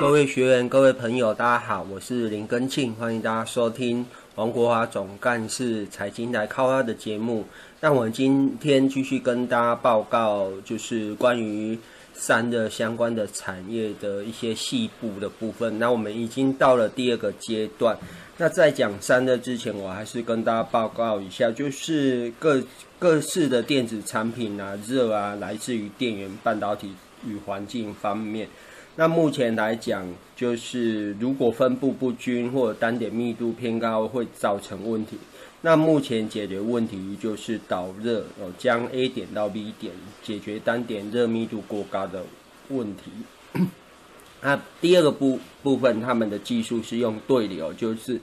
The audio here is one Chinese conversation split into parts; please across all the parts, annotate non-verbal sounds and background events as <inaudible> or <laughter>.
各位学员、各位朋友，大家好，我是林根庆，欢迎大家收听王国华总干事财经来靠他的节目。那我们今天继续跟大家报告，就是关于三的相关的产业的一些细部的部分。那我们已经到了第二个阶段。那在讲三的之前，我还是跟大家报告一下，就是各各式的电子产品啊，热啊，来自于电源、半导体与环境方面。那目前来讲，就是如果分布不均或者单点密度偏高，会造成问题。那目前解决问题就是导热，哦，将 A 点到 B 点，解决单点热密度过高的问题。<coughs> 那第二个部部分，他们的技术是用对流，就是。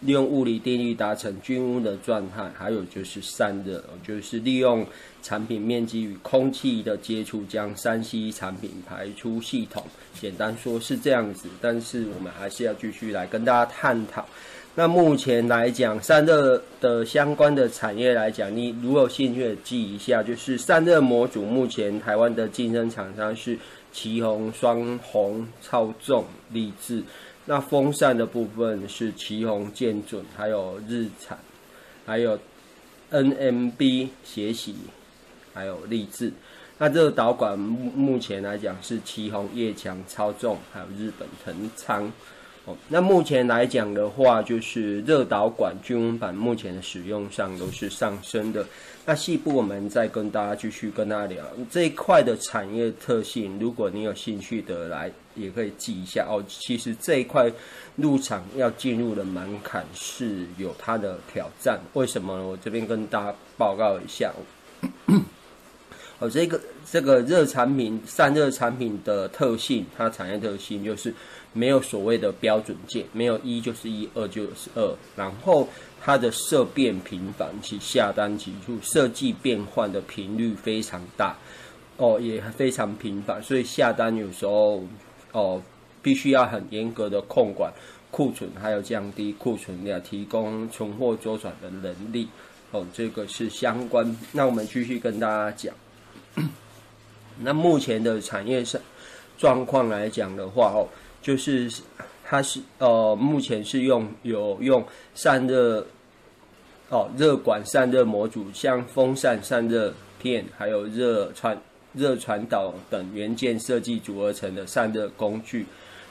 利用物理定律达成均温的状态，还有就是散热，就是利用产品面积与空气的接触，将三 C 产品排出系统。简单说是这样子，但是我们还是要继续来跟大家探讨。那目前来讲，散热的相关的产业来讲，你如果有兴趣记一下，就是散热模组，目前台湾的竞争厂商是奇宏、双红、超众、立志。那风扇的部分是旗宏、建准，还有日产，还有 NMB 协喜，还有立志。那这个导管目目前来讲是旗宏、叶强、超重，还有日本腾仓。那目前来讲的话，就是热导管均温板目前的使用上都是上升的。那细部我们再跟大家继续跟大家聊这一块的产业特性。如果你有兴趣的来，也可以记一下哦。其实这一块入场要进入的门槛是有它的挑战。为什么呢？我这边跟大家报告一下。哦，这个这个热产品散热产品的特性，它产业特性就是。没有所谓的标准件，没有一就是一，二就是二。然后它的色变频繁，其下单急促，设计变换的频率非常大，哦，也非常频繁，所以下单有时候哦，必须要很严格的控管库存，还有降低库存量，提供存货周转的能力。哦，这个是相关。那我们继续跟大家讲，<coughs> 那目前的产业上状况来讲的话，哦。就是它是呃，目前是用有用散热哦，热管散热模组，像风扇散热片，还有热传热传导等元件设计组合成的散热工具，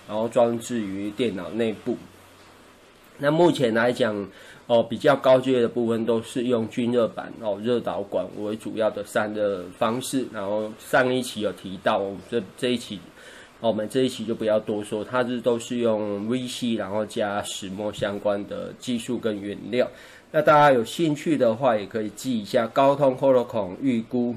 然后装置于电脑内部。那目前来讲，哦，比较高阶的部分都是用均热板哦，热导管为主要的散热方式。然后上一期有提到，我们这这一期。我们这一期就不要多说，它是都是用 VC，然后加石墨相关的技术跟原料。那大家有兴趣的话，也可以记一下。高通 Qualcomm 预估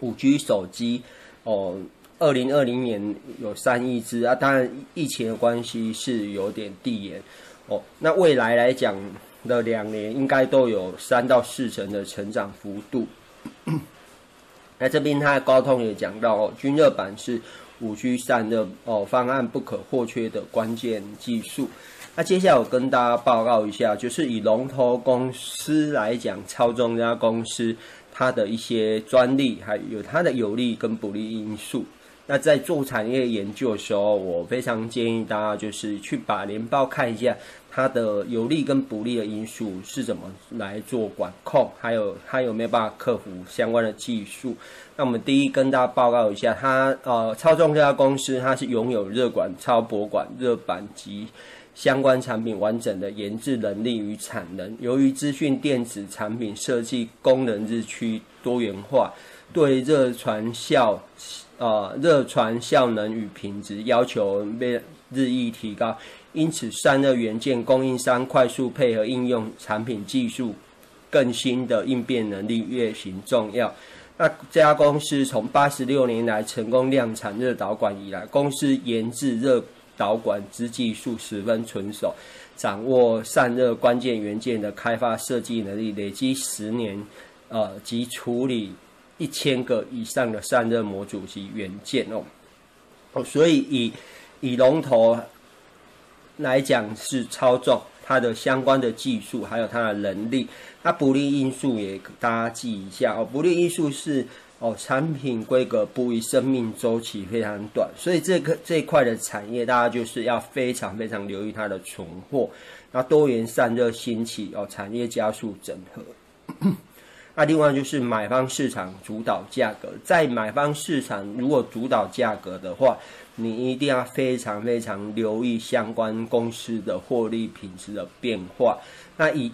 五 G 手机哦，二零二零年有三亿只啊。当然疫情的关系是有点递延哦。那未来来讲的两年，应该都有三到四成的成长幅度。<coughs> 那这边它的高通也讲到哦，均热板是。五 G 散热哦方案不可或缺的关键技术。那接下来我跟大家报告一下，就是以龙头公司来讲，超众这家公司它的一些专利，还有它的有利跟不利因素。那在做产业研究的时候，我非常建议大家就是去把年报看一下，它的有利跟不利的因素是怎么来做管控，还有它有没有办法克服相关的技术。那我们第一跟大家报告一下，它呃超众这家公司，它是拥有热管、超薄管、热板及相关产品完整的研制能力与产能。由于资讯电子产品设计功能日趋多元化，对热传效。呃，热传效能与品质要求被日益提高，因此散热元件供应商快速配合应用产品技术更新的应变能力越形重要。那这家公司从八十六年来成功量产热导管以来，公司研制热导管之技术十分纯熟，掌握散热关键元件的开发设计能力，累积十年，呃，及处理一千个以上的散热模组及元件哦。哦，所以以以龙头来讲是超重，它的相关的技术还有它的能力，它不利因素也大家记一下哦。不利因素是哦，产品规格不一，生命周期非常短，所以这个这一块的产业，大家就是要非常非常留意它的存货。那多元散热兴起哦，产业加速整合。<coughs> 那另外就是买方市场主导价格，在买方市场如果主导价格的话，你一定要非常非常留意相关公司的获利品质的变化。那以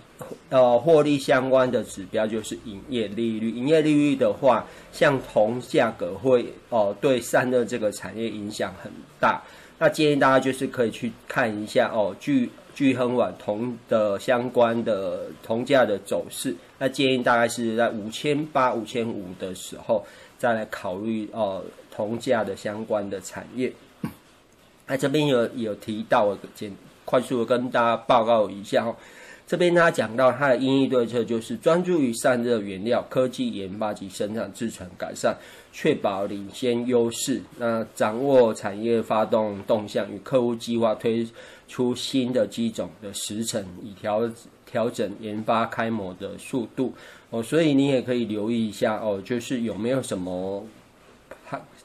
呃获利相关的指标就是营业利率，营业利率的话，像铜价格会哦、对散热这个产业影响很大。那建议大家就是可以去看一下哦，据聚亨网同的相关的铜价的走势。那建议大概是在五千八、五千五的时候再来考虑呃，铜价的相关的产业。那这边有有提到，简快速的跟大家报告一下哦。这边他讲到他的应对策就是专注于散热原料科技研发及生产制程改善，确保领先优势。那掌握产业发动动向，与客户计划推出新的机种的时程，以调调整研发开模的速度。哦，所以你也可以留意一下哦，就是有没有什么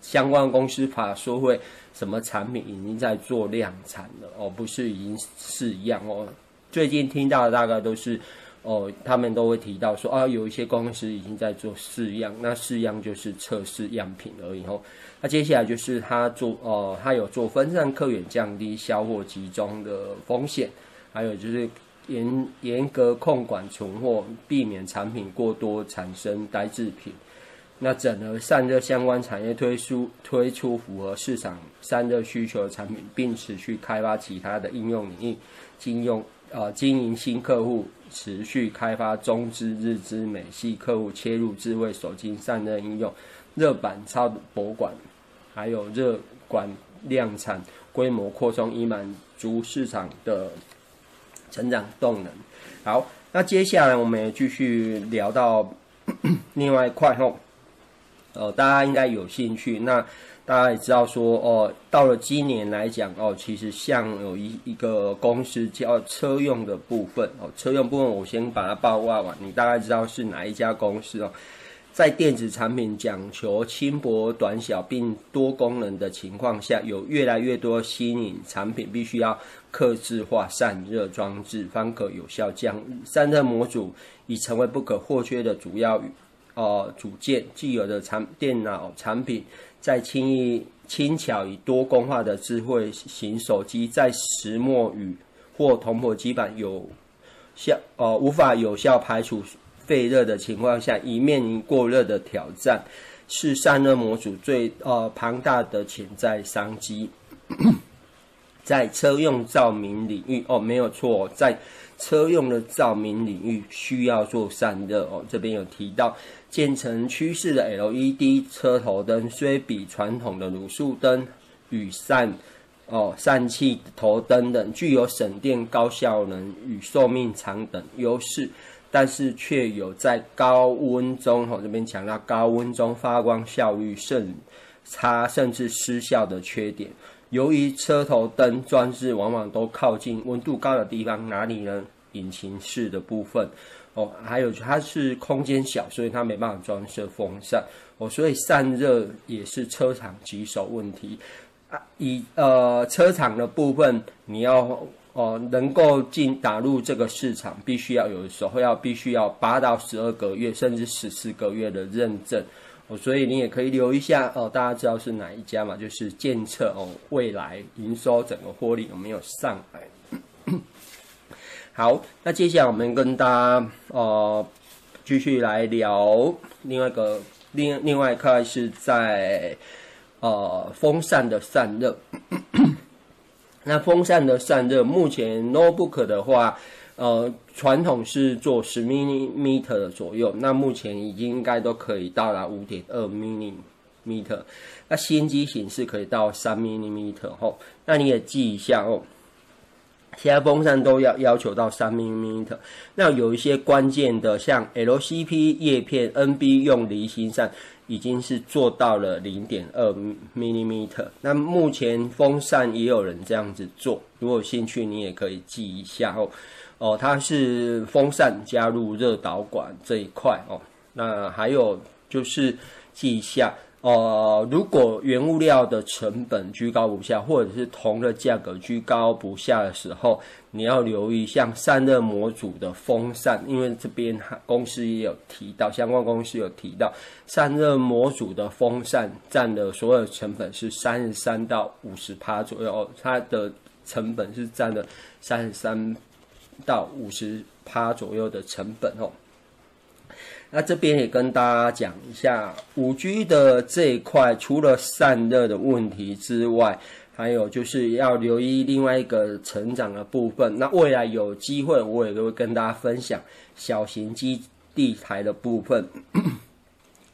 相关公司法说会什么产品已经在做量产了哦，不是已经是一样哦。最近听到的大概都是，哦，他们都会提到说啊，有一些公司已经在做试样，那试样就是测试样品而已。哦，那接下来就是他做哦，他有做分散客源，降低销货集中的风险，还有就是严严格控管存货，避免产品过多产生呆滞品。那整合散热相关产业推出推出符合市场散热需求的产品，并持续开发其他的应用领域，应用。呃，经营新客户，持续开发中资、日资、美系客户，切入智慧手机散热应用，热板超薄管，还有热管量产规模扩充，以满足市场的成长动能。好，那接下来我们也继续聊到 <clears throat> 另外一块后，呃，大家应该有兴趣那。大家也知道说哦，到了今年来讲哦，其实像有一一个公司叫车用的部分哦，车用部分我先把它报挂完，你大概知道是哪一家公司哦。在电子产品讲求轻薄短小并多功能的情况下，有越来越多新颖产品必须要客制化散热装置，方可有效降温。散热模组已成为不可或缺的主要呃组件，既有的产电脑产品。在轻易轻巧与多功化的智慧型手机，在石墨与或铜箔基板有效呃无法有效排除废热的情况下，已面临过热的挑战，是散热模组最呃庞大的潜在商机。在车用照明领域哦，没有错，在车用的照明领域需要做散热哦，这边有提到。渐成趋势的 LED 车头灯，虽比传统的卤素灯与散哦散气头灯等具有省电、高效能与寿命长等优势，但是却有在高温中哦这边强调高温中发光效率甚差，甚至失效的缺点。由于车头灯装置往往都靠近温度高的地方，哪里呢？引擎室的部分。哦，还有它是空间小，所以它没办法装设风扇哦，所以散热也是车厂棘手问题啊。以呃车厂的部分，你要哦、能够进打入这个市场，必须要有的时候要必须要八到十二个月，甚至十四个月的认证哦，所以你也可以留一下哦。大家知道是哪一家嘛？就是鉴测哦，未来营收整个获利有没有上来？好，那接下来我们跟大家呃继续来聊另外一个另另外一块是在呃风扇的散热。<coughs> 那风扇的散热，目前 notebook 的话，呃，传统是做十 millimeter 左右，那目前已经应该都可以到达五点二 millimeter，那新机型是可以到三 millimeter 哦。那你也记一下哦。其他风扇都要要求到三 millimeter，那有一些关键的，像 LCP 叶片、NB 用离心扇，已经是做到了零点二 millimeter。那目前风扇也有人这样子做，如果有兴趣，你也可以记一下哦。哦，它是风扇加入热导管这一块哦。那还有就是记一下。呃，如果原物料的成本居高不下，或者是铜的价格居高不下的时候，你要留意像散热模组的风扇，因为这边公司也有提到，相关公司有提到，散热模组的风扇占的所有成本是三十三到五十趴左右，它的成本是占了三十三到五十趴左右的成本哦。那这边也跟大家讲一下，五 G 的这一块，除了散热的问题之外，还有就是要留意另外一个成长的部分。那未来有机会，我也都会跟大家分享小型基地台的部分。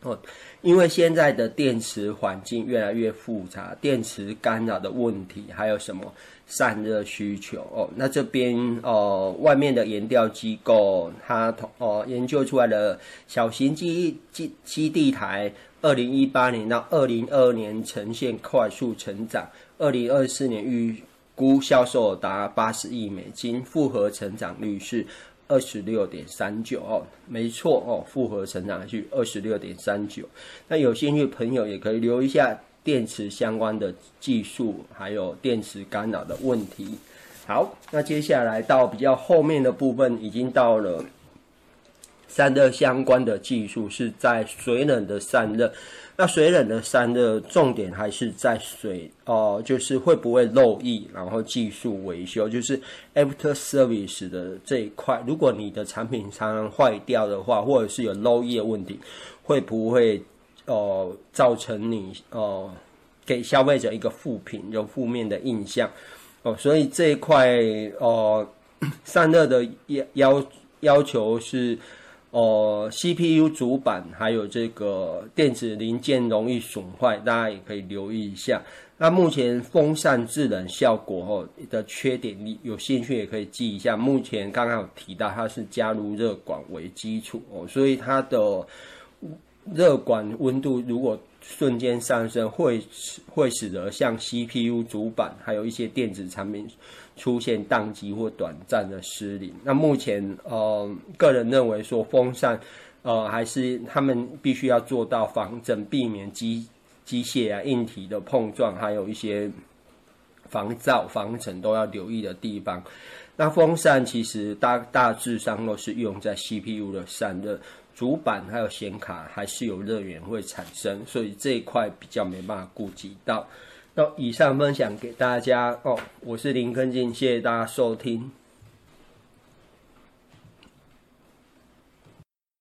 哦，因为现在的电池环境越来越复杂，电池干扰的问题，还有什么？散热需求哦，那这边哦，外面的研调机构它哦研究出来的小型基基基地台，二零一八年到二零二二年呈现快速成长，二零二四年预估销售达八十亿美金，复合成长率是二十六点三九哦，没错哦，复合成长率二十六点三九，那有兴趣的朋友也可以留一下。电池相关的技术，还有电池干扰的问题。好，那接下来到比较后面的部分，已经到了散热相关的技术，是在水冷的散热。那水冷的散热重点还是在水哦、就是会不会漏液，然后技术维修，就是 after service 的这一块。如果你的产品常常坏掉的话，或者是有漏液问题，会不会？哦，造成你哦，给消费者一个负评，有负面的印象哦，所以这一块哦，<coughs> 散热的要要要求是哦，CPU 主板还有这个电子零件容易损坏，大家也可以留意一下。那目前风扇制冷效果哦的缺点，你有兴趣也可以记一下。目前刚刚有提到它是加入热管为基础哦，所以它的。热管温度如果瞬间上升，会会使得像 CPU 主板还有一些电子产品出现宕机或短暂的失灵。那目前呃，个人认为说风扇呃还是他们必须要做到防震，避免机机械啊硬体的碰撞，还有一些防噪防尘都要留意的地方。那风扇其实大大致上都是用在 CPU 的散热。主板还有显卡还是有热源会产生，所以这一块比较没办法顾及到。那以上分享给大家哦，我是林根进，谢谢大家收听。